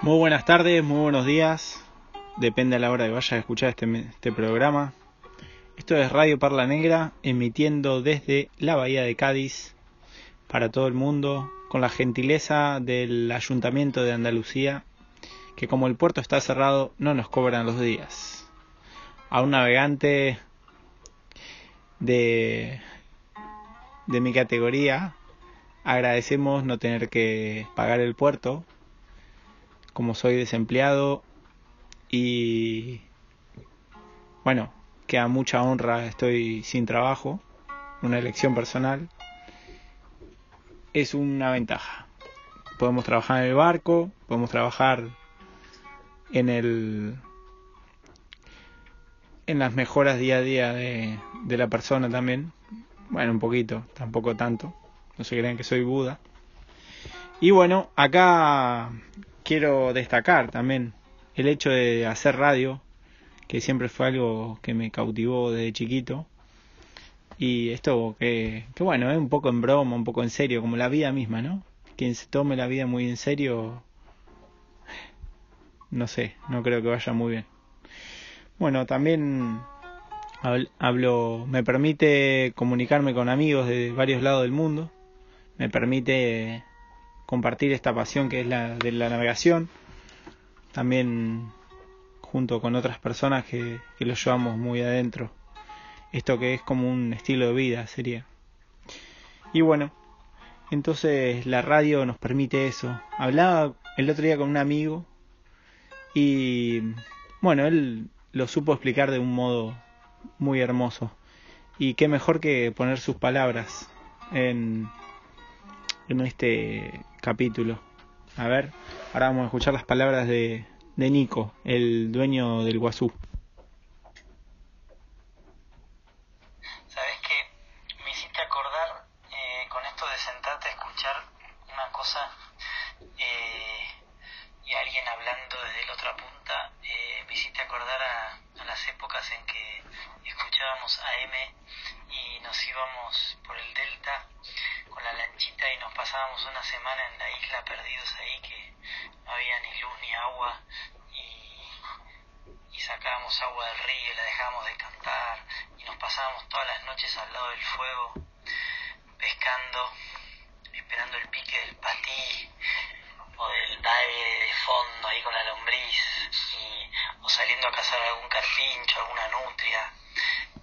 Muy buenas tardes, muy buenos días. Depende a la hora que vayas a escuchar este, este programa. Esto es Radio Parla Negra, emitiendo desde la Bahía de Cádiz para todo el mundo, con la gentileza del Ayuntamiento de Andalucía, que como el puerto está cerrado, no nos cobran los días. A un navegante de, de mi categoría, agradecemos no tener que pagar el puerto como soy desempleado y bueno, que a mucha honra estoy sin trabajo, una elección personal, es una ventaja. Podemos trabajar en el barco, podemos trabajar en el en las mejoras día a día de, de la persona también. Bueno, un poquito, tampoco tanto. No se crean que soy Buda. Y bueno, acá quiero destacar también el hecho de hacer radio, que siempre fue algo que me cautivó desde chiquito. Y esto que, que bueno, es un poco en broma, un poco en serio, como la vida misma, ¿no? Quien se tome la vida muy en serio, no sé, no creo que vaya muy bien. Bueno, también hablo, me permite comunicarme con amigos de varios lados del mundo, me permite compartir esta pasión que es la de la navegación, también junto con otras personas que, que lo llevamos muy adentro. Esto que es como un estilo de vida sería. Y bueno, entonces la radio nos permite eso. Hablaba el otro día con un amigo y bueno, él lo supo explicar de un modo muy hermoso. Y qué mejor que poner sus palabras en, en este capítulo. A ver, ahora vamos a escuchar las palabras de, de Nico, el dueño del Guazú. ¿Sabes qué? Me hiciste acordar eh, con esto de sentarte a escuchar una cosa eh, y alguien hablando desde la otra punta, eh, me hiciste acordar a, a las épocas en que escuchábamos AM y nos íbamos por el delta con la lanchita y nos pasábamos una semana en la isla perdidos ahí que no había ni luz ni y, sacábamos agua del río y la dejábamos de cantar y nos pasábamos todas las noches al lado del fuego pescando, esperando el pique del patí o del dive de fondo ahí con la lombriz y, o saliendo a cazar algún carpincho, alguna nutria.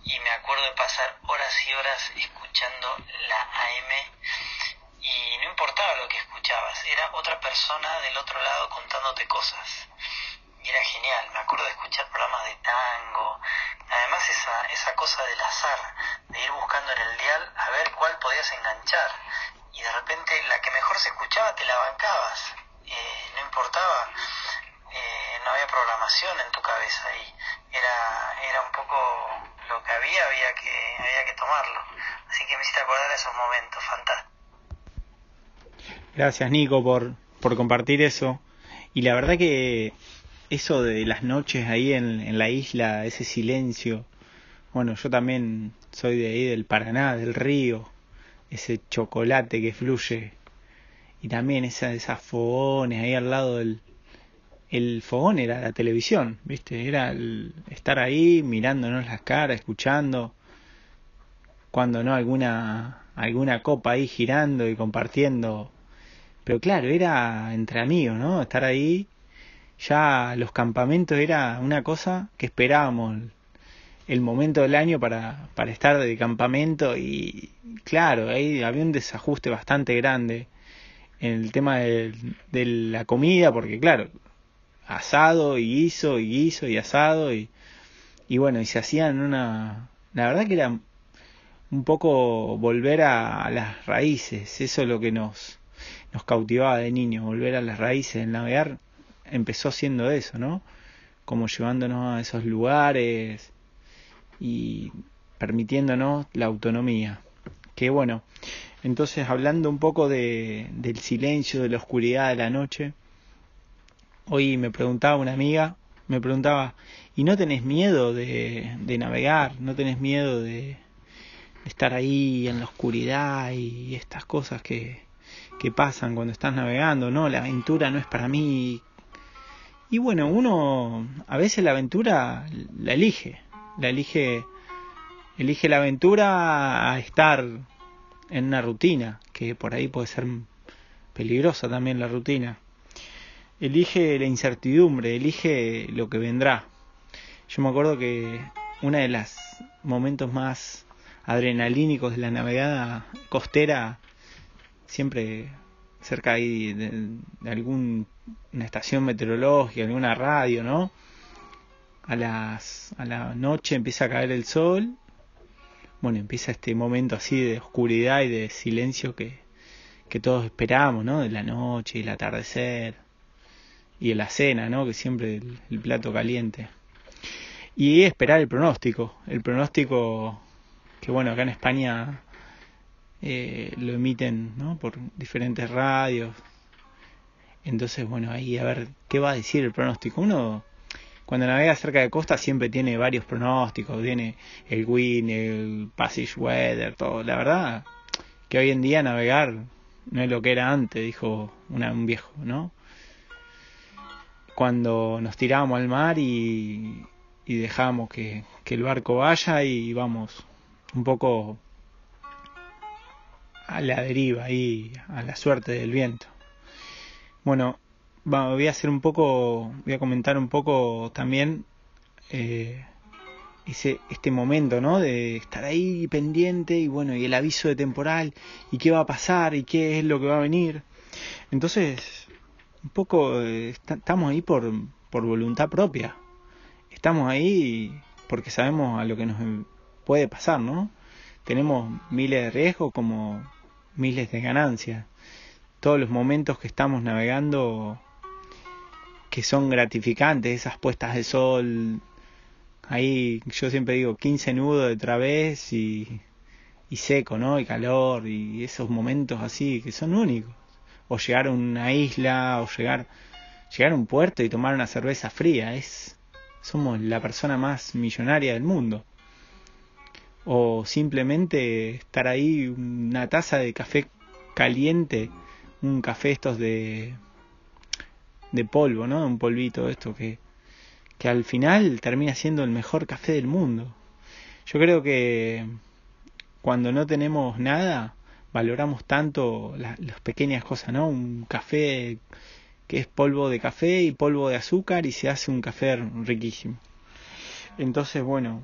Y me acuerdo de pasar horas y horas escuchando la AM y no importaba lo que era otra persona del otro lado contándote cosas. Y era genial, me acuerdo de escuchar programas de tango, además esa, esa cosa del azar, de ir buscando en el dial a ver cuál podías enganchar. Y de repente la que mejor se escuchaba te la bancabas, eh, no importaba, eh, no había programación en tu cabeza ahí, era, era un poco lo que había, había que, había que tomarlo. Así que me hiciste acordar esos momentos, fantástico. Gracias Nico por, por compartir eso. Y la verdad que eso de las noches ahí en, en la isla, ese silencio, bueno, yo también soy de ahí del Paraná, del río, ese chocolate que fluye y también esa, esas fogones ahí al lado del el fogón era la televisión, ¿viste? Era el estar ahí mirándonos las caras, escuchando cuando no alguna alguna copa ahí girando y compartiendo. Pero claro, era entre amigos, ¿no? Estar ahí ya los campamentos era una cosa que esperábamos el momento del año para, para estar de campamento y claro, ahí había un desajuste bastante grande en el tema de, de la comida, porque claro, asado y guiso y guiso y asado y, y bueno, y se hacían una... La verdad que era un poco volver a, a las raíces, eso es lo que nos, nos cautivaba de niño, volver a las raíces, el navegar empezó siendo eso, ¿no? Como llevándonos a esos lugares y permitiéndonos la autonomía. Que bueno, entonces hablando un poco de, del silencio, de la oscuridad de la noche, hoy me preguntaba una amiga, me preguntaba, ¿y no tenés miedo de, de navegar? ¿No tenés miedo de, estar ahí en la oscuridad y estas cosas que, que pasan cuando estás navegando? No, la aventura no es para mí. Y bueno, uno a veces la aventura la elige, la elige, elige la aventura a estar en una rutina, que por ahí puede ser peligrosa también la rutina. Elige la incertidumbre, elige lo que vendrá. Yo me acuerdo que uno de los momentos más adrenalínicos de la navegada costera, siempre cerca ahí de, de alguna estación meteorológica, alguna radio, ¿no? A las a la noche empieza a caer el sol. Bueno, empieza este momento así de oscuridad y de silencio que, que todos esperamos, ¿no? De la noche y el atardecer y la cena, ¿no? Que siempre el, el plato caliente. Y esperar el pronóstico, el pronóstico que bueno, acá en España eh, lo emiten ¿no? por diferentes radios. Entonces, bueno, ahí a ver qué va a decir el pronóstico. Uno, cuando navega cerca de costa, siempre tiene varios pronósticos. Tiene el wind, el passage weather, todo. La verdad, que hoy en día navegar no es lo que era antes, dijo un viejo, ¿no? Cuando nos tirábamos al mar y, y dejamos que, que el barco vaya y vamos un poco a la deriva y a la suerte del viento. Bueno, voy a hacer un poco, voy a comentar un poco también eh, ese, este momento, ¿no? De estar ahí pendiente y bueno, y el aviso de temporal y qué va a pasar y qué es lo que va a venir. Entonces, un poco eh, estamos ahí por, por voluntad propia. Estamos ahí porque sabemos a lo que nos puede pasar, ¿no? Tenemos miles de riesgos como miles de ganancias. Todos los momentos que estamos navegando que son gratificantes, esas puestas de sol, ahí yo siempre digo 15 nudos de través y, y seco, ¿no? Y calor y esos momentos así que son únicos. O llegar a una isla o llegar llegar a un puerto y tomar una cerveza fría, es somos la persona más millonaria del mundo o simplemente estar ahí una taza de café caliente, un café estos de de polvo, ¿no? Un polvito esto que que al final termina siendo el mejor café del mundo. Yo creo que cuando no tenemos nada valoramos tanto las, las pequeñas cosas, ¿no? Un café que es polvo de café y polvo de azúcar y se hace un café riquísimo. Entonces, bueno,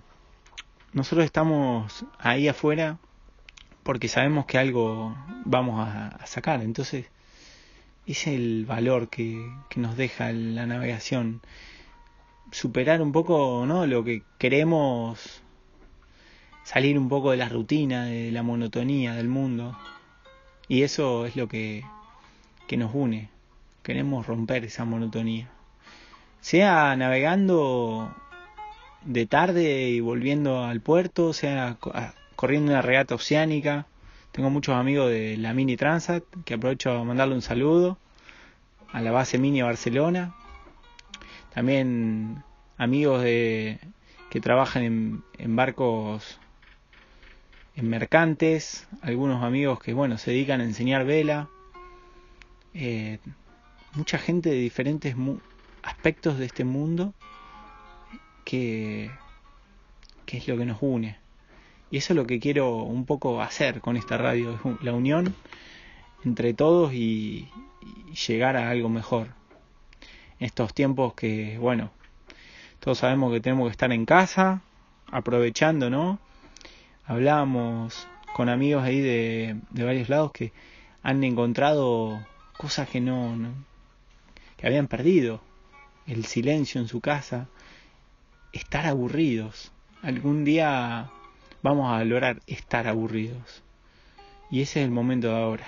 nosotros estamos ahí afuera porque sabemos que algo vamos a, sacar. Entonces, es el valor que, que, nos deja la navegación. Superar un poco ¿no? lo que queremos, salir un poco de la rutina, de la monotonía del mundo. Y eso es lo que, que nos une. Queremos romper esa monotonía. Sea navegando de tarde y volviendo al puerto, o sea, corriendo una regata oceánica. Tengo muchos amigos de la Mini Transat, que aprovecho a mandarle un saludo a la base Mini Barcelona. También amigos de, que trabajan en, en barcos en mercantes, algunos amigos que bueno se dedican a enseñar vela, eh, mucha gente de diferentes aspectos de este mundo que, es lo que nos une. Y eso es lo que quiero un poco hacer con esta radio, la unión entre todos y, llegar a algo mejor. En estos tiempos que, bueno, todos sabemos que tenemos que estar en casa, aprovechando, ¿no? Hablábamos con amigos ahí de, de varios lados que han encontrado cosas que no, no, que habían perdido. El silencio en su casa, estar aburridos. Algún día vamos a lograr estar aburridos. Y ese es el momento de ahora.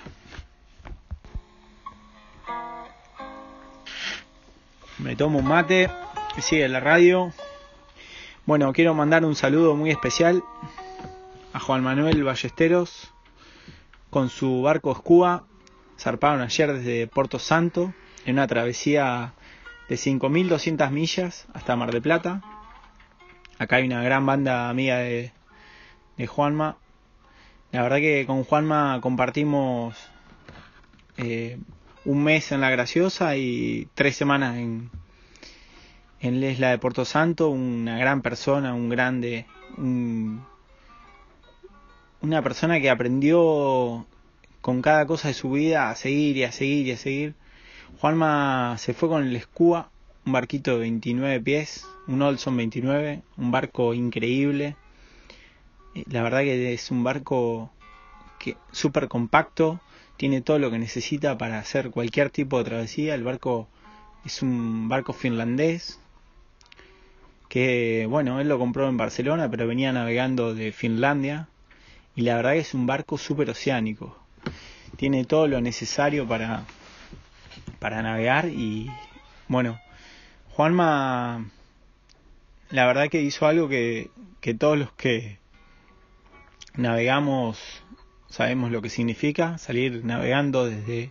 Me tomo un mate, sigue la radio. Bueno, quiero mandar un saludo muy especial a Juan Manuel Ballesteros con su barco Escuba. Zarparon ayer desde Puerto Santo en una travesía de 5.200 millas hasta Mar de Plata. Acá hay una gran banda amiga de, de Juanma. La verdad que con Juanma compartimos eh, un mes en La Graciosa y tres semanas en, en la de Puerto Santo, una gran persona, un grande, una persona que aprendió con cada cosa de su vida a seguir y a seguir y a seguir. Juanma se fue con el Escúa, un barquito de 29 pies, un Olson 29, un barco increíble. Eh, la verdad que es un barco que súper compacto, tiene todo lo que necesita para hacer cualquier tipo de travesía. El barco es un barco finlandés que, bueno, él lo compró en Barcelona, pero venía navegando de Finlandia. Y la verdad que es un barco súper oceánico. Tiene todo lo necesario para, para navegar y, bueno, Juanma, la verdad que hizo algo que, que todos los que navegamos sabemos lo que significa, salir navegando desde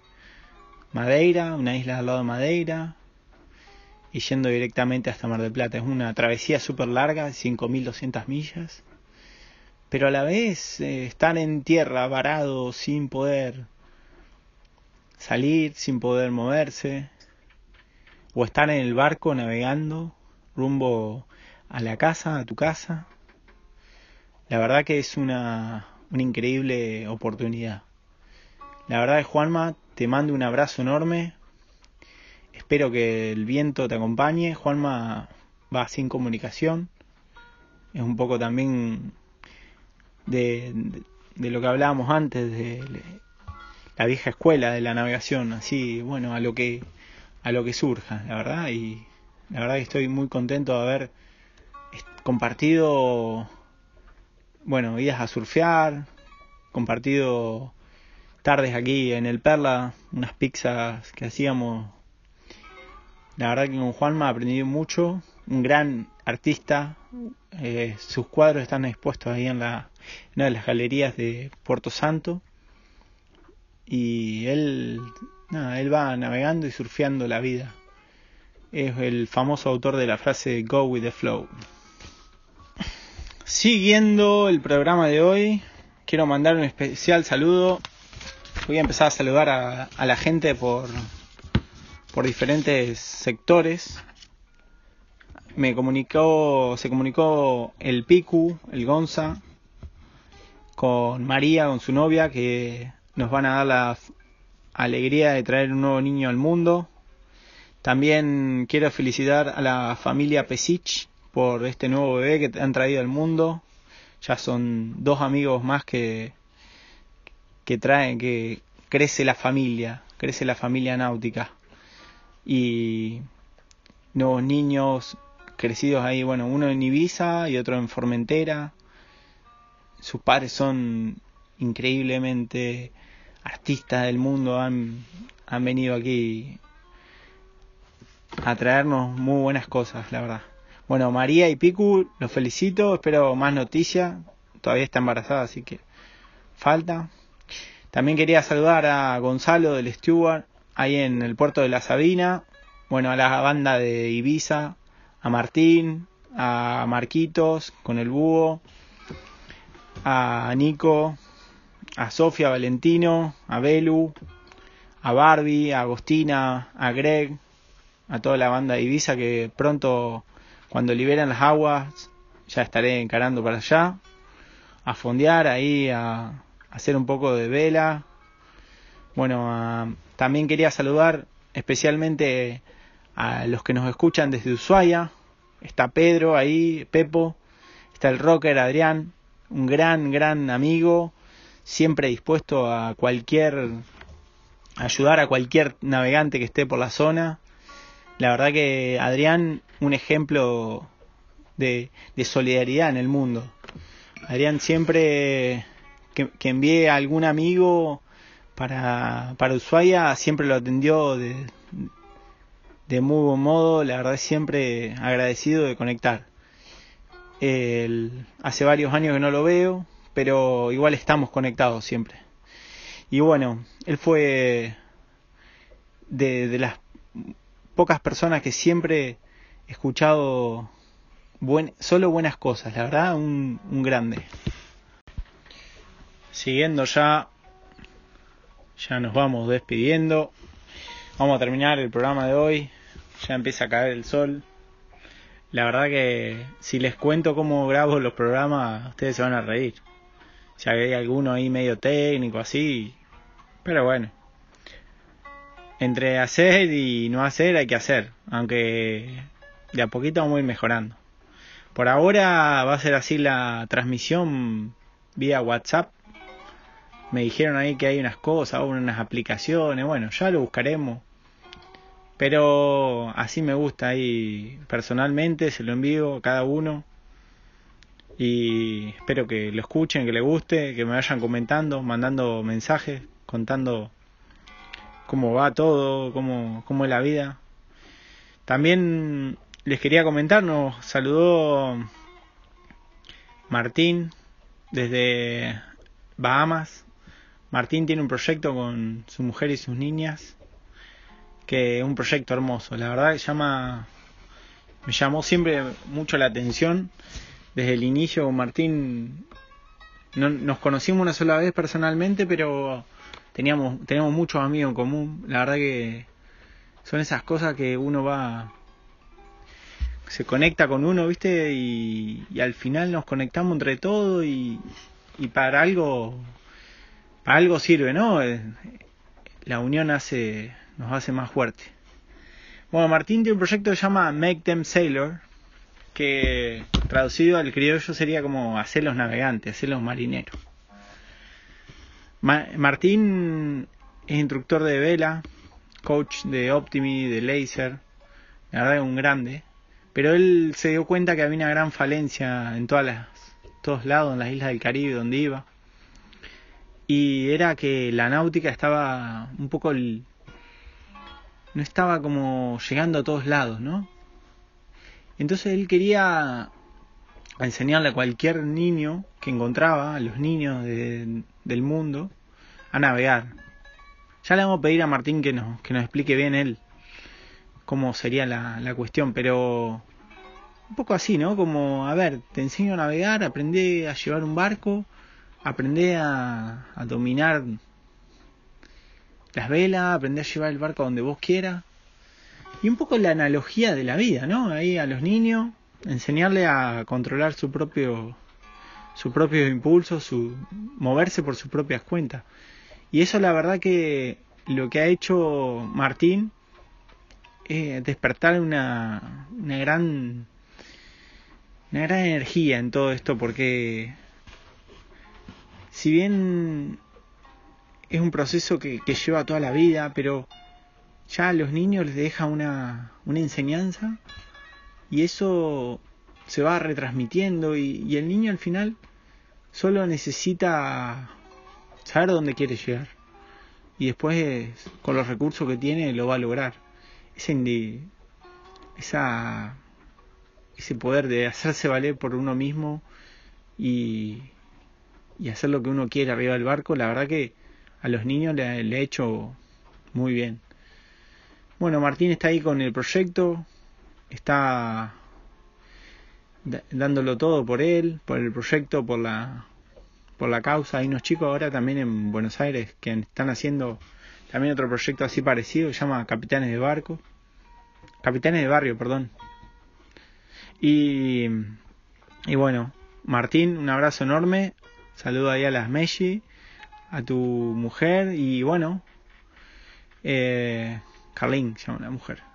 Madeira, una isla al lado de Madeira, y yendo directamente hasta Mar del Plata. Es una travesía súper larga, 5.200 millas, pero a la vez eh, estar en tierra varado sin poder salir, sin poder moverse, o estar en el barco navegando rumbo a la casa, a tu casa. La verdad que es una, una increíble oportunidad. La verdad es Juanma, te mando un abrazo enorme, Espero que el viento te acompañe. Juanma va sin comunicación. Es un poco también de, lo que hablábamos antes de la vieja escuela de la navegación, así, bueno, a lo que a lo que surja, la verdad, y la verdad que estoy muy contento de haber compartido bueno, idas a surfear, compartido tardes aquí en el Perla, unas pizzas que hacíamos. La verdad que con Juanma aprendí mucho, un gran artista, eh, sus cuadros están expuestos ahí en, la, una de las galerías de Puerto Santo y él, él va navegando y surfeando la vida. Es el famoso autor de la frase Go with the flow. Siguiendo el programa de hoy, quiero mandar un especial saludo. Voy a empezar a saludar a, a la gente por, por diferentes sectores. Me comunicó, se comunicó el Picu, el Gonza, con María, con su novia, que nos van a dar la alegría de traer un nuevo niño al mundo. También quiero felicitar a la familia Pesich por este nuevo bebé que han traído al mundo. Ya son dos amigos más que, que traen, que crece la familia, crece la familia náutica y nuevos niños crecidos ahí, bueno, uno en Ibiza y otro en Formentera. Sus padres son increíblemente artistas del mundo, han, han venido aquí a traernos muy buenas cosas, la verdad. Bueno, María y Piku, los felicito, espero más noticias. Todavía está embarazada, así que falta. También quería saludar a Gonzalo del Stewart, ahí en el puerto de la Sabina, bueno, a la banda de Ibiza, a Martín, a Marquitos con el búho, a Nico, a Sofía Valentino, a Belu, a Barbie, a Agostina, a Greg, a toda la banda de Ibiza que pronto cuando liberan las aguas ya estaré encarando para allá, a fondear ahí, a, hacer un poco de vela. Bueno, también quería saludar especialmente a los que nos escuchan desde Ushuaia. Está Pedro ahí, Pepo, está el rocker Adrián, un gran, gran amigo, siempre dispuesto a cualquier ayudar a cualquier navegante que esté por la zona. La verdad que Adrián, un ejemplo de, solidaridad en el mundo. Adrián siempre que, que envíe a algún amigo para, para Ushuaia siempre lo atendió de, de muy buen modo, la verdad siempre agradecido de conectar. hace varios años que no lo veo, pero igual estamos conectados siempre. Y bueno, él fue de, de las pocas personas que siempre he escuchado solo buenas cosas, la verdad, un, un grande. Siguiendo ya ya nos vamos despidiendo. Vamos a terminar el programa de hoy. Ya empieza a caer el sol. la verdad que si les cuento cómo grabo los programas, ustedes se van a reír. Si hay alguno ahí medio técnico así, pero bueno. Entre hacer y no hacer hay que hacer, aunque de a poquito vamos a ir mejorando. Por ahora va a ser así la transmisión vía WhatsApp. Me dijeron ahí que hay unas cosas, unas aplicaciones, bueno, ya lo buscaremos. Pero así me gusta ahí personalmente, se lo envío a cada uno. Y espero que lo escuchen, que les guste, que me vayan comentando, mandando mensajes, contando cómo va todo, cómo, cómo es la vida. También les quería comentar, nos saludó Martín desde Bahamas. Martín tiene un proyecto con su mujer y sus niñas, que es un proyecto hermoso. La verdad que llama, me llamó siempre mucho la atención. Desde el inicio Martín no, nos conocimos una sola vez personalmente, pero teníamos, teníamos muchos amigos en común. La verdad que son esas cosas que uno va se conecta con uno, ¿viste? Y, al final nos conectamos entre todos y, y, para algo para algo sirve, ¿no? La unión hace nos hace más fuerte. Bueno, Martín tiene un proyecto que se llama Make Them Sailor, que traducido al criollo sería como hacerlos navegantes, hacerlos marineros. Martín es instructor de vela, coach de Optimi, de Laser, la verdad es un grande pero él se dio cuenta que había una gran falencia en todas las, todos lados, en las islas del Caribe donde iba. Y era que la náutica estaba un poco... no estaba como llegando a todos lados, ¿no? Entonces él quería enseñarle a cualquier niño que encontraba, a los niños del mundo, a navegar. Ya le vamos a pedir a Martín que nos, que nos explique bien él cómo sería la, la cuestión, pero un poco así, ¿no? Como, a ver, te enseño a navegar, aprende a llevar un barco, aprende a, a dominar las velas, aprende a llevar el barco donde vos quieras. Y un poco la analogía de la vida, ¿no? Ahí a los niños, enseñarle a controlar su propio su propio impulso, su moverse por sus propias cuentas. Y eso la verdad que lo que ha hecho Martín es despertar una, una gran una gran energía en todo esto porque si bien es un proceso que, lleva toda la vida, pero ya a los niños les deja una, una enseñanza y eso se va retransmitiendo y, el niño al final solo necesita saber dónde quiere llegar y después con los recursos que tiene lo va a lograr. Esa ese poder de hacerse valer por uno mismo y, y hacer lo que uno quiere arriba del barco, la verdad que a los niños le, le he hecho muy bien. Bueno, Martín está ahí con el proyecto, está dándolo todo por él, por el proyecto, por la por la causa. Hay unos chicos ahora también en Buenos Aires que están haciendo también otro proyecto así parecido se llama Capitanes de Barco. Capitanes de Barrio, perdón. Y, y bueno, Martín, un abrazo enorme. Saludo ahí a las Meshi, a tu mujer y bueno, eh, Carlín se llama la mujer.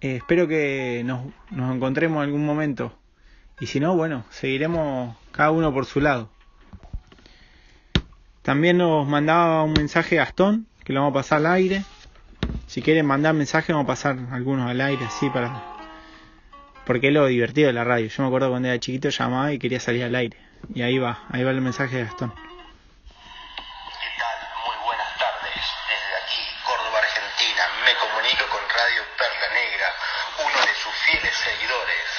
Eh, espero que nos, nos encontremos en algún momento. Y si no, bueno, seguiremos cada uno por su lado. También nos mandaba un mensaje Gastón, que lo vamos a pasar al aire. Si quieren mandar mensaje, vamos a pasar algunos al aire, así para porque es lo divertido de la radio. Yo me acuerdo cuando era chiquito llamaba y quería salir al aire. Y ahí va, ahí va el mensaje de Gastón. Córdoba, Argentina, me comunico con Radio Perla Negra, uno de sus fieles seguidores,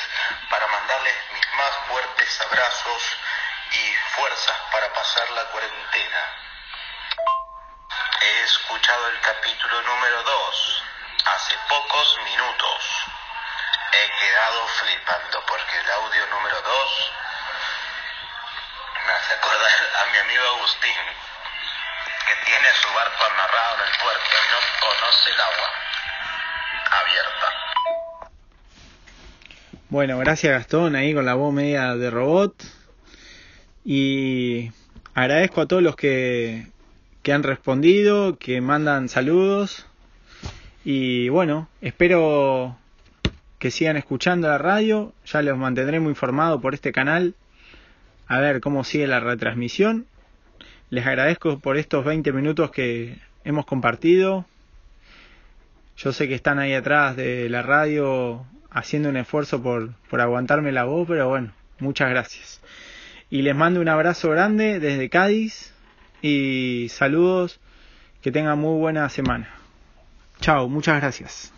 para mandarles mis más fuertes abrazos y fuerzas para pasar la cuarentena. He escuchado el capítulo número 2 hace pocos minutos. He quedado flipando porque el audio número 2 me hace acordar a mi amigo Agustín, que tiene su barco amarrado en el puerto y no conoce el agua abierta. Bueno, gracias Gastón ahí con la voz media de robot. Y agradezco a todos los que, que han respondido, que mandan saludos. Y bueno, espero que sigan escuchando la radio. Ya los mantendré muy informados por este canal. A ver cómo sigue la retransmisión. Les agradezco por estos 20 minutos que hemos compartido. Yo sé que están ahí atrás de la radio haciendo un esfuerzo por, por aguantarme la voz, pero bueno, muchas gracias. Y les mando un abrazo grande desde Cádiz y saludos, que tengan muy buena semana. Chao, muchas gracias.